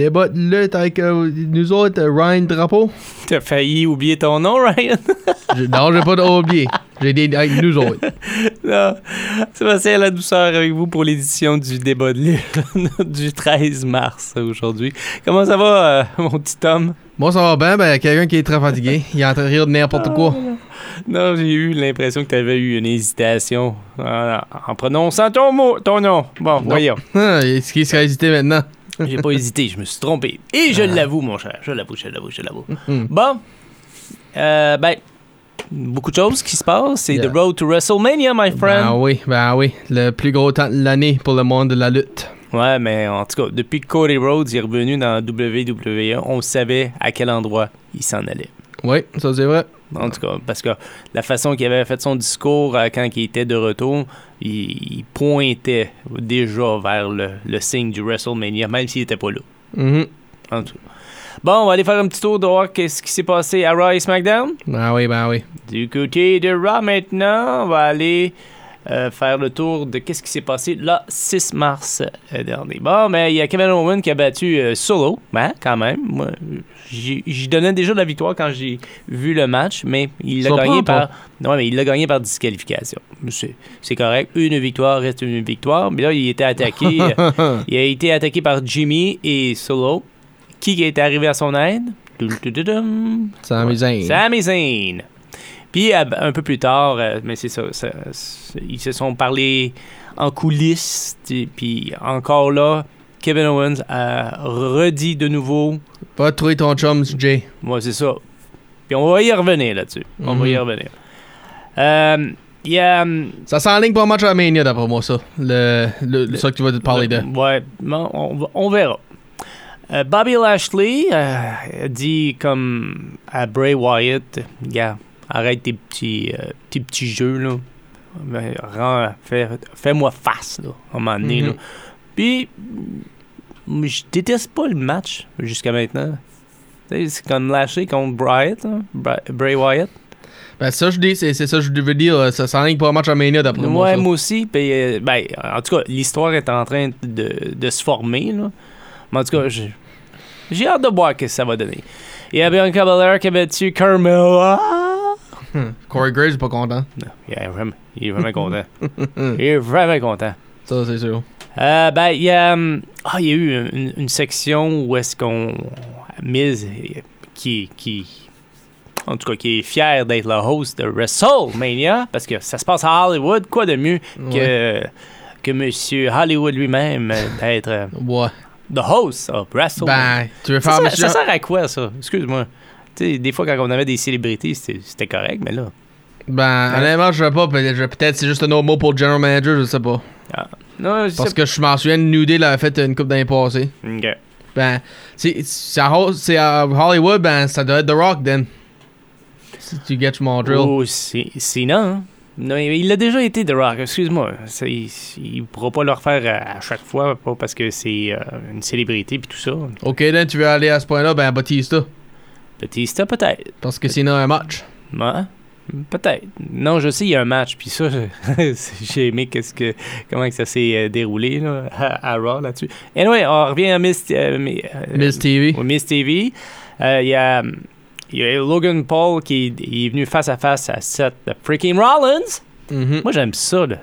Champion. Le débat de lutte avec euh, nous autres, euh, Ryan Drapeau. T'as failli oublier ton nom, Ryan. Je- non, j'ai pas oublié. J'ai dit avec nous autres. non. Sébastien à la douceur avec vous pour l'édition du débat de lutte du 13 mars aujourd'hui. Comment ça va, euh, mon petit homme? Moi, ça va bien. Ben, quelqu'un qui est très fatigué. Il est en train de rire de n'importe quoi. Non, j'ai eu l'impression que tu avais eu une hésitation en, en prononçant ton mot, ton nom. Bon, voyons. Ah, Est-ce qu'il serait hésité maintenant? J'ai pas hésité, je me suis trompé. Et je l'avoue, mon cher. Je l'avoue, je l'avoue, je l'avoue. Mhm. Bon. Euh, ben, beaucoup de choses qui se passent. C'est Yeah. The Road to WrestleMania, my friend. Ben oui, ben oui. Le plus gros temps de l'année pour le monde de la lutte. Ouais, mais en tout cas, depuis que Cody Rhodes est revenu dans WWE, on savait à quel endroit il s'en allait. Oui, ça c'est vrai. En tout cas, parce que la façon qu'il avait fait son discours euh, quand il était de retour, il, il pointait déjà vers le, le signe du WrestleMania, même s'il n'était pas là. Mhm. En tout cas. Bon, on va aller faire un petit tour de voir qu'est-ce qui s'est passé à Raw et SmackDown. Ben oui, ben oui. Du côté de Raw maintenant, on va aller euh, faire le tour de qu'est-ce qui s'est passé le 6 mars euh, dernier. Bon, mais il y a Kevin Owens qui a battu euh, Solo, ben, quand même. Moi, j'y donnais déjà de la victoire quand j'ai vu le match, mais il l'a gagné par. Ouais, mais il l'a gagné par disqualification. C'est correct. Une victoire reste une victoire. Mais là, il était attaqué. il a été attaqué par Jimmy et Solo. Qui est arrivé à son aide? C'est amusant. Sami Zayn. Puis euh, un peu plus tard, euh, mais c'est ça, ils se sont parlé en coulisses. Puis encore là, Kevin Owens a redit de nouveau. Pas trouver ton chum, Jay. Moi, c'est ça. Puis on va y revenir là-dessus. On va y Mhm. revenir. Euh, y a. Ça s'enligne un match à Mania, d'après moi, ça. Le, le, Le- ça que tu vas te parler de. Ouais, on, verra. Euh, Bobby Lashley euh, a dit comme à Bray Wyatt, gars, arrête tes petits, euh, tes petits jeux là, Ben, rends- fais, fais-moi face là, à un moment donné. Mhm. là. Puis, je déteste pas le match jusqu'à maintenant. C'est comme Lashley contre hein, Bra- Bray Wyatt. Ben, ça, je dis, c'est c'est ça je veux dire. euh, Ça s'enligne pour un match à Mania, d'après moi. Ouais, moi aussi. Puis, euh, ben, en tout cas, l'histoire est en train de, de se former. Là. Mais en tout cas, j'ai, j'ai hâte de voir ce que ça va donner. Il y a Bianca Belair qui a battu Carmella. Hum, Corey Graves est pas content. Il est vraiment, il est vraiment content. il est vraiment content. Ça, c'est sûr. Euh, ben, il y a, hum, ah, il y a eu une, une section où est-ce qu'on. Miz, euh, qui, qui. En tout cas, qui est fier d'être le host de WrestleMania, parce que ça se passe à Hollywood. Quoi de mieux que, que Monsieur Hollywood lui-même euh, d'être euh, Ouais. the host of WrestleMania? Ben, tu veux ça, faire sert- monsieur. ça sert à quoi, ça? Excuse-moi. Tu sais, des fois, quand on avait des célébrités, c'était correct, mais là. Ben, honnêtement, je sais pas. Peut-être c'est juste un autre mot pour le general manager, je sais pas. Non, je Parce sais que je m'en souviens, New Day l'avait fait une coupe d'années passées. Ok. Ben, c'est c'est à, Hollywood, ben, ça doit être The Rock, then. Si tu get mon drill. Oh, c'est non. hein. Non, il a déjà été The Rock, excuse-moi. Il, il pourra pas le refaire à, à chaque fois, pas parce que c'est euh, une célébrité puis tout ça. Ok, then, tu veux aller à ce point-là, ben, Batista. Batista, peut-être. Parce que sinon, un match. Ouais. Peut-être. Non, je sais, il y a un match, puis ça, j'ai aimé qu'est-ce que, comment que ça s'est euh, déroulé là, à, à Raw là-dessus. Anyway, on revient à Miss, euh, mi- Miss TV. Miss TV. Euh, Il y, a, y a Logan Paul qui est, venu face à face à Seth freaking Rollins. Mhm. Moi, j'aime ça. Là.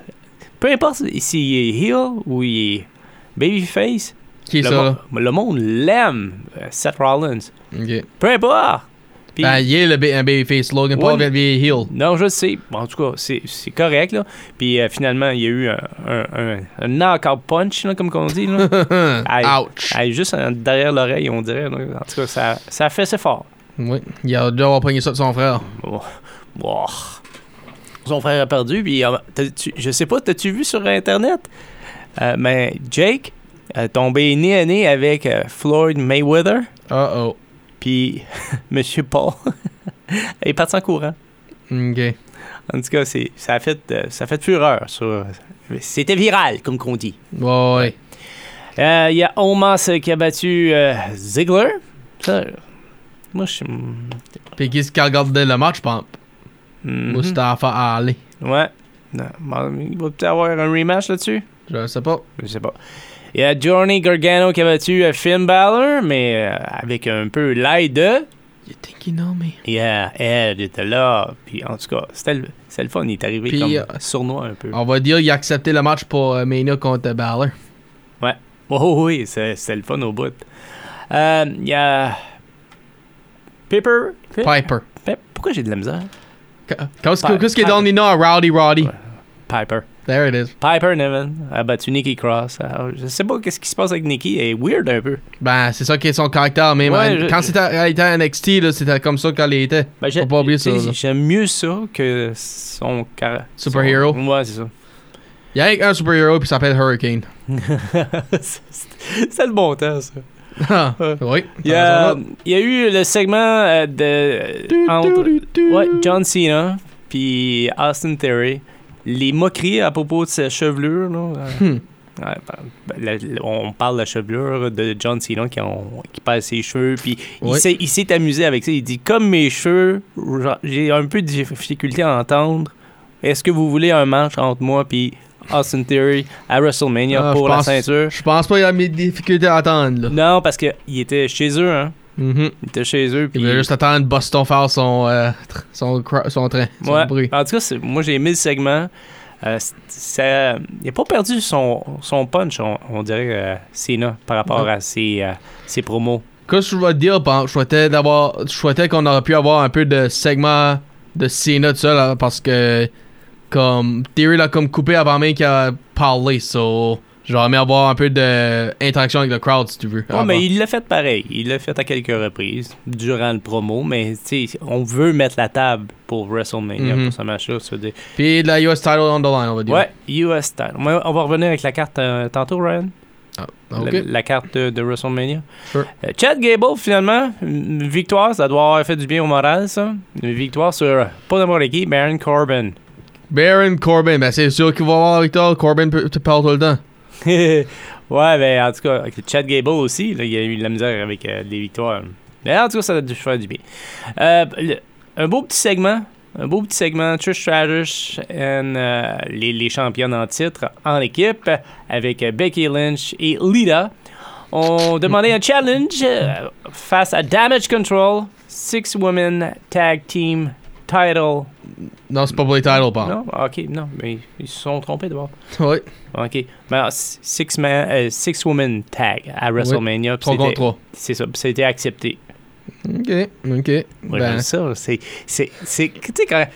Peu importe s'il est heel ou il est babyface, Qui est le, ça, mo- le monde l'aime, euh, Seth Rollins. Ok. Peu importe. Puis- Ben, il est le ba- un babyface. Logan Paul vient de heel. Non, je sais. Bon, en tout cas, c'est correct. Là. Puis euh, finalement, il y a eu un, un, un- un knockout punch, là, comme on dit. Là. Ouch. Juste derrière l'oreille, on dirait. là. En tout cas, ça, ça a fait c'est fort. Oui. Il a dû avoir pogné ça de son frère. Oh. Oh. son frère a perdu. Puis, euh, tu- je sais pas, t'as-tu vu sur Internet? Euh, mais Jake a tombé nez à nez avec euh, Floyd Mayweather. Uh-oh. Puis Monsieur Paul est parti en courant. OK. En tout cas, ça, a fait, euh, ça a fait fureur. c'était viral, comme qu'on dit. Ouais. Euh, Il y a Omos qui a battu euh, Ziggler. Ça, moi, je suis. Puis qui est-ce qui a regardé le match, je pense? Mhm. Mustafa Ali. Ouais. Non, il va peut-être avoir un rematch là-dessus. Je sais pas. Je sais pas. Il y a Johnny Gargano qui a battu euh, Finn Balor, mais euh, avec un peu l'aide de. You think you know me? Yeah, Ed était là. Puis en tout cas, c'était le, fun. Il est arrivé Puis, comme euh, sournois un peu. On va dire qu'il a accepté le match pour euh, Mania contre Balor. Oh oui, c'est- c'était le fun au bout. Euh, Il y a. Piper. Pe- Pourquoi j'ai de la misère? Qu'est-ce donne les noms à Rowdy Roddy? Ouais. Piper. There it is. Piper Nevin a battu Nikki Cross. Alors, je sais pas qu'est-ce qui se passe avec Nikki. Elle est weird un peu. Ben, c'est ça qui est son caractère. Mais Ouais, man, je- quand c'était elle était à NXT, c'était comme ça qu'elle était. Ben, Faut pas oublier ça. J'aime mieux ça que son car- Superhero. son- Ouais, c'est ça. Il y a un superhero puis s'appelle Hurricane. c'est le bon temps, ça. Ah, oui. Il y a, il y a eu le segment euh, de. entre- Ouais, John Cena puis Austin Theory. Les moqueries à propos de sa chevelure. Là, euh, Hmm. ouais, ben, la- on parle de la chevelure de John Cena qui, ont- qui perd ses cheveux. Puis il s'est- il s'est amusé avec ça. Il dit Comme mes cheveux, j'ai un peu de difficulté à entendre. Est-ce que vous voulez un match entre moi puis Austin Theory à WrestleMania Ah, pour la ceinture? Je pense pas qu'il y a mes difficultés à attendre. Là. Non, parce qu'il était chez eux. Hein. Mhm. Il était chez eux. Il Puis voulait juste attendre Boston faire son, euh, son, son train, son Ouais. bruit. En tout cas, moi j'ai aimé le segment. Euh, ça, il n'a pas perdu son, son punch, on, on dirait, euh, Cena, par rapport Ouais. à ses, euh, ses promos. Qu'est-ce que je vais te dire? Je souhaitais d'avoir. Je souhaitais qu'on aurait pu avoir un peu de segment de Cena tout ça, là, parce que comme Theory l'a comme coupé avant même qu'il a parlé, so j'aurais aimé avoir un peu d'interaction avec le crowd si tu veux. Ouais, avant. mais il l'a fait pareil. Il l'a fait à quelques reprises durant le promo, mais tu sais, on veut mettre la table pour WrestleMania, Mhm. pour ce match-là. dire- Puis de la US title on the line, on va dire. Ouais, US style. On va on va revenir avec la carte euh, tantôt, Ryan. Ah, La, ok. la carte de, de WrestleMania. Sure. Euh, Chad Gable, finalement, une victoire, ça doit avoir fait du bien au moral, ça. Une victoire sur euh, pas n'importe qui, Baron Corbin. Baron Corbin, ben c'est sûr qu'il va avoir avec toi. Corbin parle tout le temps. ouais, ben en tout cas, avec Chad Gable aussi, là, il a eu de la misère avec euh, les victoires. Mais en tout cas, ça a dû faire du bien. Euh, un beau petit segment. Un beau petit segment, Trish Stratus et euh, les, les championnes en titre en équipe avec euh, Becky Lynch et Lita ont demandé un challenge face à Damage Control, Six Women Tag Team Title. Non, c'est pas pour les titles, Pan. Non? Ok, non, mais ils se sont trompés d'abord. Oui, OK. Ben, s- six, man, euh, six women tag à WrestleMania. puis 3 contre c'était- 3. C'est ça. puis Ça a été accepté. Ok, ok. Ouais, Ben, ça. C'est. tu sais, quand.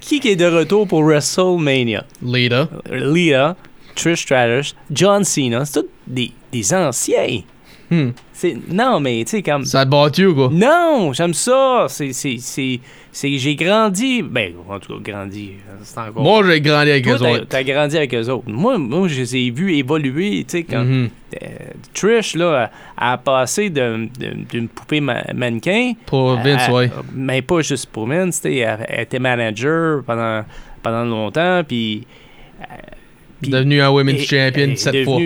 qui qui est de retour pour WrestleMania? Lita. Lita, Trish Stratus, John Cena. C'est tous des, des anciens. Hmm. C'est, non, mais tu sais, comme. Ça te bat-tu ou quoi? Non, j'aime ça. C'est, c'est, c'est, c'est- j'ai grandi. Ben, en tout cas, grandi. C'est encore. Moi, j'ai grandi avec Toi, eux t'as, autres. t'as grandi avec eux autres. Moi, moi, je les ai vus évoluer, tu sais, quand. Mhm. Euh, Trish, là, a a passé de- de- d'une poupée ma- mannequin. Pour Vince, ouais. Mais pas juste pour Vince, elle était manager pendant, pendant longtemps, puis. euh, puis- Devenu un Women's et- Champion elle 7 fois.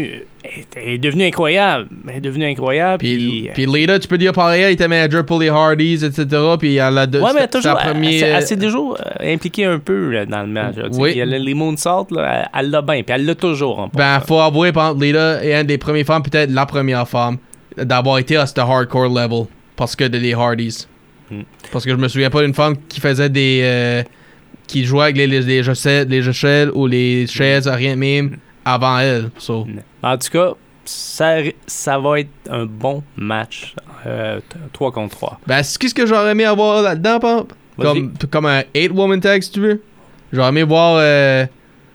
Elle est devenue incroyable. Elle est devenue incroyable, Puis, puis. puis Lita, tu peux dire pareil, elle était manager pour les Hardys, etc. Puis elle a de, Ouais, mais toujours, sa elle, première- elle s'est- elle s'est toujours euh, impliquée un peu là, dans le match. là. Oui. Il y a le- les moonsaults, là, elle- elle l'a bien, puis elle l'a toujours en Ben, faut avouer, par exemple, Lita est une des premières femmes, peut-être la première femme, d'avoir été à ce hardcore level. Parce que de les Hardys. Hmm. Parce que je me souviens pas d'une femme qui faisait des. euh, qui jouait avec les, les, les, échelles ou les chaises, rien de même, avant elle. So. En tout cas, ça, ça va être un bon match. euh, t- 3 contre 3. Ben, qu'est-ce que j'aurais aimé avoir là-dedans. Comme, comme un 8-woman tag, si tu veux. J'aurais aimé voir euh,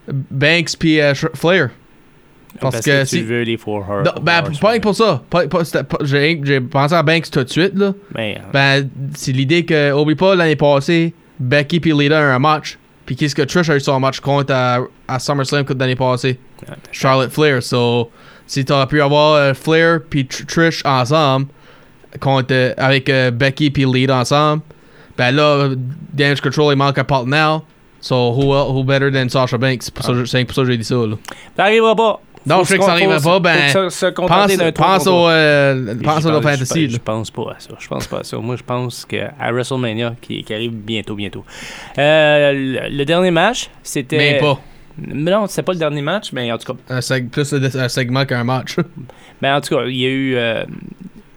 Banks puis euh, Flair. Parce, que, tu si. veux les Four ben, pas rien que pour ça. J'ai pensé à Banks tout de suite, là. Euh, Ben, c'est l'idée que, oublie pas, l'année passée, Becky puis Lita ont un match. Puis qu'est-ce que Trish a eu son match contre à, à SummerSlam contre l'année passée? Charlotte Flair. So, si t'aurais pu avoir euh, Flair puis Tr- Trish ensemble, contre, euh, avec euh, Becky puis Lead ensemble, ben là, Damage Control, il manque un partenaire. So, who, who better than Sasha Banks? C'est pour que- C'est pour ça que j'ai dit ça. Là. Ça arrivera pas. Non, je sais que ça arrivera faut- pas, ben, se, se Pense, contenter d'un trois pense, au, euh, Puis pense je au pense- Fantasy. Je, pense pas à ça. Je pense pas à ça. Moi, je pense que à WrestleMania, qui, qui arrive bientôt, bientôt. Euh, le, le dernier match, c'était. Mais pas. Mais Non, c'était pas le dernier match, mais en tout cas, Un seg- plus un un segment qu'un match. mais en tout cas, il y a eu. euh,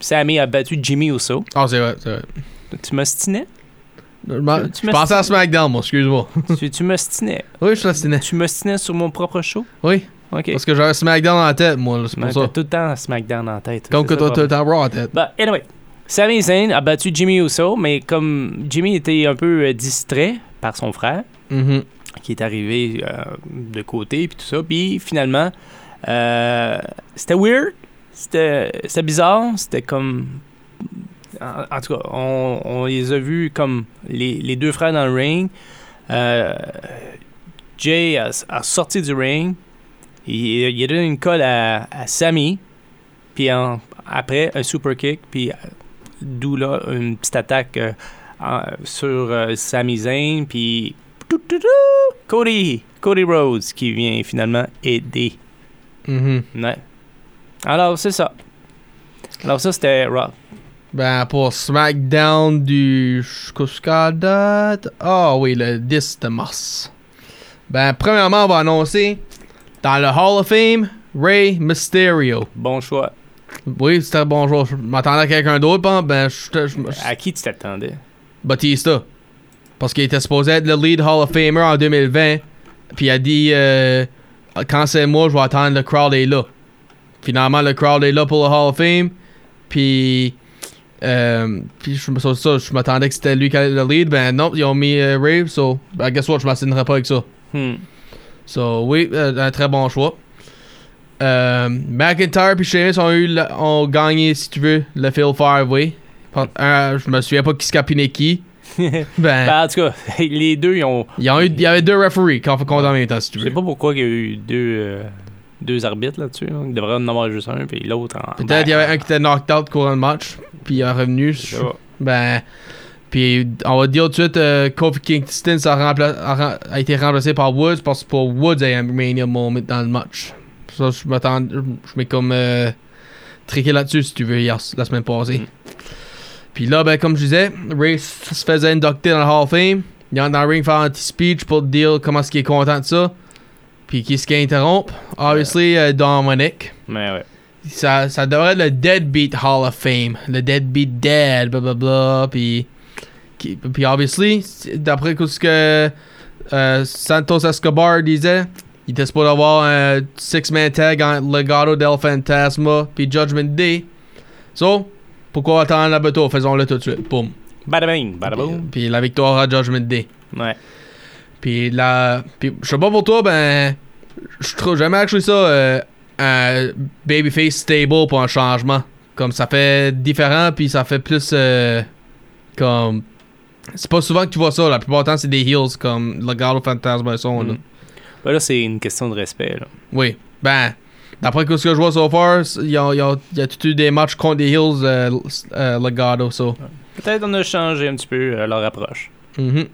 Sammy a battu Jimmy Uso. Ah, c'est vrai, c'est vrai. Tu m'ostinais? Je Tu je pensais à SmackDown, moi, excuse-moi. tu tu m'ostinais. Oui, je fasciné. Tu m'ostinais sur mon propre show? Oui, Ok. parce que j'avais SmackDown en tête, moi, c'est pour ça. tout le temps SmackDown en tête. Comme que toi, le t'as problème. t'as Raw en tête. Bah, anyway. Sami Zayn a battu Jimmy Uso, mais comme Jimmy était un peu euh, distrait par son frère, Mhm. qui est arrivé euh, de côté, puis tout ça, puis finalement, euh, c'était weird, c'était c'était bizarre, c'était comme... En, en tout cas, on, on les a vus comme les, les deux frères dans le ring. Euh, Jay a, a sorti du ring, il, il a donné une colle à, à Sammy, puis en- après un super kick, puis euh, d'où là une petite attaque euh, en- sur euh, Sami Zayn, puis Cody, Cody Rhodes qui vient finalement aider. Mhm. Ouais. Alors c'est ça. Alors ça c'était Raw. Ben, pour SmackDown du. Jusqu'à date. Ah oui, le 10 de mars. Ben, premièrement, on va annoncer dans le Hall of Fame, Ray Mysterio. Bon choix. Oui, c'était bonjour. Je m'attendais à quelqu'un d'autre, ben, ben, je. je- je- À qui tu t'attendais? Batista. Parce qu'il était supposé être le lead Hall of Famer en 2020. Puis il a dit euh, quand c'est moi, je vais attendre le crowd est là. Finalement, le crowd est là pour le Hall of Fame. Puis. Euh, puis je me ça, je m'attendais que c'était lui qui allait le lead. Ben non, ils ont mis euh, Ray. So, ben, guess what, je m'assignerai pas avec ça. Hmm. So, oui, euh, un très bon choix. Euh, McIntyre puis Sheamus ont, eu le- ont gagné, si tu veux, le Phil. Par- un, je me souviens pas qui se capinait qui. ben, Ben, en tout cas, les deux, ils ont. il y, eu, il y avait deux referees qui ont fait compte en même temps, si tu Je sais veux. pas pourquoi il y a eu deux, euh, deux arbitres là-dessus. là. Il devrait en avoir juste un, puis l'autre en. Peut-être il y avait un qui était knocked out courant le match, puis il est revenu. Je. Ben, puis on va dire tout de suite, euh, Kofi Kingston a, a été remplacé par Woods parce que pour Woods, il y a un Mania moment dans le match. Ça, je m'attends, je m'ai comme euh, triqué là-dessus si tu veux, hier, la semaine passée. Puis là, ben, comme je disais, Ray se faisait inducter dans le Hall of Fame. Il est dans le ring faire un petit speech pour dire comment est-ce qu'il est content de ça. Puis qui est-ce qui interrompt? Obviously, euh, Dominic. Mais ouais. Ça, ça devrait être le Deadbeat Hall of Fame. Le Deadbeat Dead, blablabla. Puis, qui- puis obviously, d'après ce que euh, Santos Escobar disait, il était supposé avoir un six-man tag entre Legado del Fantasma puis Judgment Day. So, pourquoi attendre la bateau? Faisons-le tout de suite. Boom. Bada bing, bada boom. Puis la victoire à Judgment Day. Ouais. Puis la. Puis je sais pas pour toi, ben. Je trouve jamais actually ça euh, un babyface stable pour un changement. Comme ça fait différent, puis ça fait plus. euh, comme. C'est pas souvent que tu vois ça. La plupart du temps, c'est des heels comme le Galo Fantasma et son. là. Mm. Ben là, c'est une question de respect. Là. Oui. Ben. D'après ce que je vois so far, il y a, y a, y a tout eu des matchs contre des heels, euh, euh, Legado, so? Peut-être on a changé un petit peu euh, leur approche. Mhm.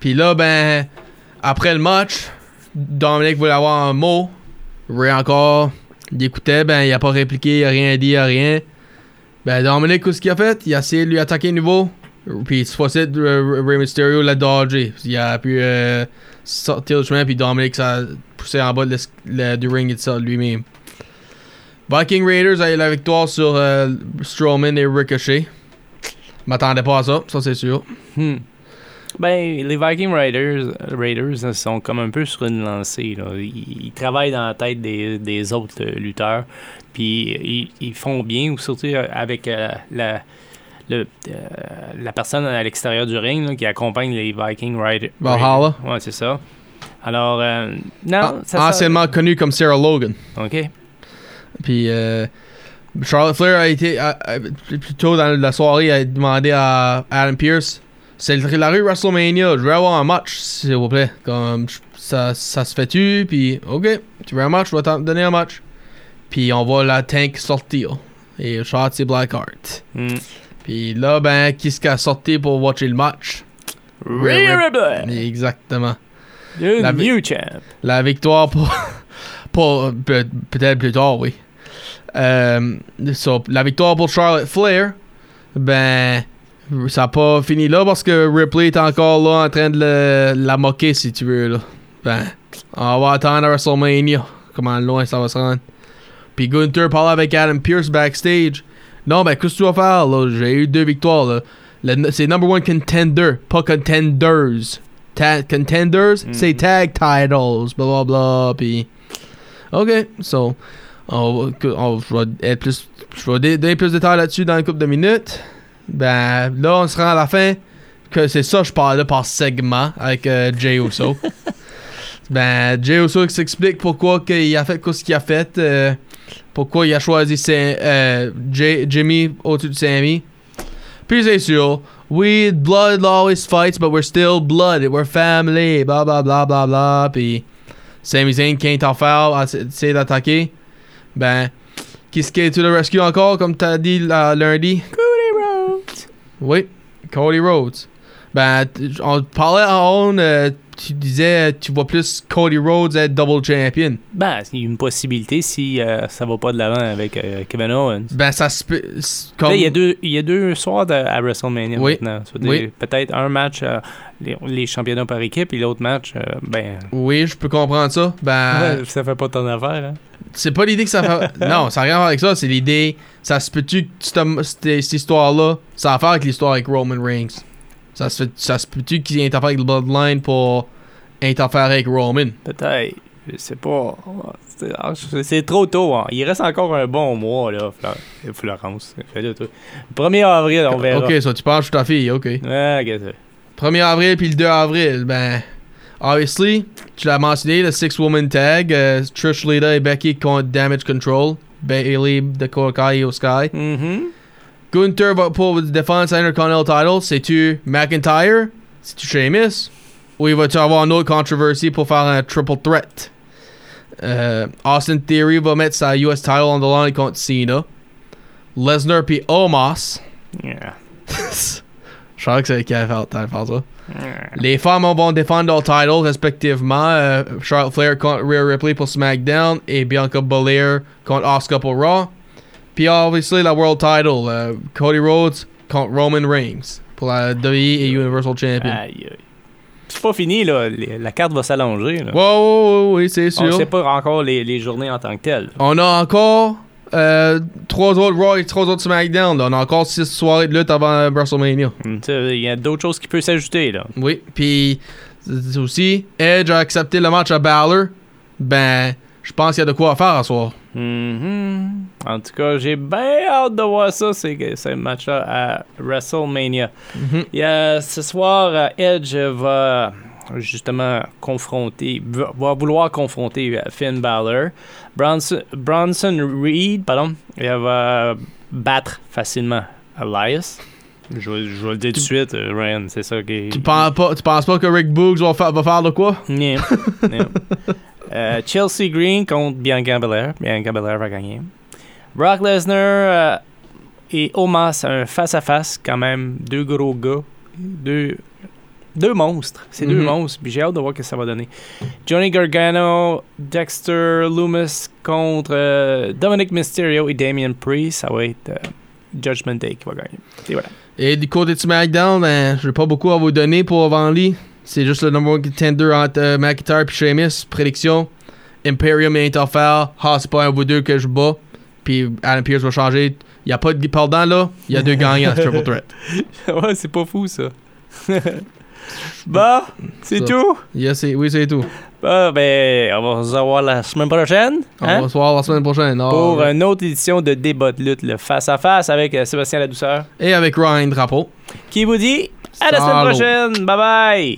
Puis là, ben, après le match, Dominique voulait avoir un mot. Ray encore, il écoutait, ben, il a pas répliqué, il a rien dit, il a rien. Ben, Dominique, qu'est-ce qu'il a fait? Il a essayé de lui attaquer de nouveau. Puis, fois-ci, euh, Ray Mysterio l'a dodgé. Il a pu euh, sortir du chemin, puis Dominique s'est poussé en bas de le- du ring itself lui-même. Viking Raiders a eu la victoire sur euh, Strowman et Ricochet. M'attendais pas à ça, ça c'est sûr. Hmm. Ben, les Viking Raiders, Raiders sont comme un peu sur une lancée. Ils, travaillent dans la tête des, des autres euh, lutteurs. Puis ils, ils font bien, ou surtout euh, avec euh, la, le, euh, la personne à l'extérieur du ring là, qui accompagne les Viking Raiders. Valhalla. Ouais, c'est ça. Alors, euh, non, Ah, ça, ça- anciennement connu comme Sarah Logan. OK. Puis euh, Charlotte Flair a été a- a- plus tôt dans la soirée a demandé à Adam Pierce c'est la rue WrestleMania. Je veux avoir un match, s'il vous plaît. Comme ça, ça se fait-tu? Puis, ok, tu veux un match, je vais t'en donner un match. Puis on va la tank sortir. Et Shot, c'est Blackheart. Mm. Puis là, ben, qui ce qui a sorti pour watcher le match? Rhea Ripley, Exactement. le La new champ. La victoire pour. pour peut- Peut-être plus tard, oui. Euh, so, la victoire pour Charlotte Flair, ben. Ça n'a pas fini là parce que Ripley est encore là en train de le- la moquer, si tu veux. Là. Ben, on va attendre à WrestleMania. Comment loin ça va se rendre. Puis Gunther parle avec Adam Pierce backstage. Non, ben, qu'est-ce que tu vas faire là? J'ai eu deux victoires là. C'est number one contender, pas contenders. Ta- contenders, c'est tag titles, blah blah blah. Puis, ok, so, on, va- on- je vais être plus, je vais donner plus de détails là-dessus dans une couple de minutes. Ben, là, on se rend à la fin que c'est ça que je parlais par segment avec euh, Jay Uso. ben, Jay Uso s'explique pourquoi il a fait ce qu'il a fait, euh, pourquoi il a choisi euh, Jay- Jimmy au-dessus de Sammy. Puis c'est sûr, we blood always fights, but we're still blood, we're family, blah blah blah blah blah. Puis Sami Zayn can't en faire, essaie d'attaquer. Ben, qui ce qui est to the rescue encore, comme t'as dit lundi? Cody Rhodes. Oui, Cody Rhodes. Ben, on parlait en on, tu disais, tu vois plus Cody Rhodes être double champion. Ben, a une possibilité si euh, ça va pas de l'avant avec euh, Kevin Owens. Ben, ça se peut. c'est Comme, il y a deux, y a deux soirs de- à WrestleMania Oui. maintenant. Oui. Peut-être un match, euh, les, les championnats par équipe, et l'autre match, euh, ben. Oui, je peux comprendre ça. Ben, ouais, ça fait pas ton affaire, hein? c'est pas l'idée que ça fait. non, ça n'a rien à voir avec ça. C'est l'idée. Ça se peut-tu que cette, cette histoire-là, ça a à faire avec l'histoire avec Roman Reigns? Ça se, fait, ça se peut-tu qu'il interfère avec le Bloodline pour interférer avec Roman? Peut-être. Je sais pas. C'est- ah, trop tôt. Hein. Il reste encore un bon mois, là, Fla- Florence. Fais-le, toi. 1er avril, on verra. Ok, ça, tu penses que ta fille, ok. Ouais, ok, ça. 1er avril puis le 2 avril, ben. Obviously, tu l'as mentionné, le Six Woman Tag, euh, Trish Lita et Becky contre Damage Control, Bailey de Kokai au Sky. Mhm. Gunther va pour défendre sa Intercontinental title, c'est-tu McIntyre? C'est-tu Sheamus? Ou il va-tu avoir une autre controversy pour faire un triple threat? Euh, Austin Theory va mettre sa US title on the line contre Cena. Lesnar puis Omos. Yeah. Je savais que c'est qui faire, allait faire ça. Les femmes vont défendre leur title respectivement. euh, Charlotte Flair contre Rhea Ripley pour SmackDown et Bianca Belair contre Asuka pour Raw. Puis obviously la World Title, euh, Cody Rhodes contre Roman Reigns pour la WWE et Universal Champion. Aïe, aïe. C'est pas fini, là. Les- La carte va s'allonger, wow, wow, oui, c'est On sûr. sait pas encore les, les journées en tant que telles. On a encore euh, trois autres Raw et trois autres SmackDown. là. On a encore six soirées de lutte avant WrestleMania. Sais, Il y a d'autres choses qui peuvent s'ajouter, là. Oui, puis aussi, Edge a accepté le match à Balor. Ben, je pense qu'il y a de quoi faire à soir. Mhm. En tout cas, j'ai bien hâte de voir ça, ces, ces matchs-là à WrestleMania. Mhm. Il y a- ce soir, Edge va justement confronter, va, vouloir confronter Finn Balor. Bronson, Bronson Reed, pardon, il va battre facilement Elias. Je, vais- je vais le dire tout de suite, euh, Ryan, c'est ça qui. Tu penses pas, tu penses pas que Rick Boogs va faire, va faire de quoi? Yeah. Yeah. Euh, Chelsea Green contre Bianca Belair. Bianca Belair va gagner. Brock Lesnar euh, et Omos, un face-à-face quand même. Deux gros gars. Deux, deux monstres. C'est deux Mhm. monstres. Puis j'ai hâte de voir ce que ça va donner. Johnny Gargano, Dexter Loomis contre euh, Dominic Mysterio et Damian Priest. Ça va être Judgment Day qui va gagner. Et voilà. Et du côté de SmackDown, ben, j'ai pas beaucoup à vous donner pour avant lit. C'est juste le number one contender entre euh, McIntyre et Sheamus. Prédiction. Imperium et Interfell. Ah, c'est pas un ou deux que je bats. Puis Adam Pierce va changer. Il y a pas de pardon là. Il y a deux gagnants, Triple Threat. ouais, c'est pas fou ça. bah, c'est tout? Yes, oui, c'est tout. Bah, ben, on va se revoir la semaine prochaine. On hein, va se voir la semaine prochaine. Pour ouais. une autre édition de Débat de lutte, le face-à-face avec euh, Sébastien Ladouceur, Et avec Ryan Drapeau. qui vous dit à la semaine prochaine. Bye bye.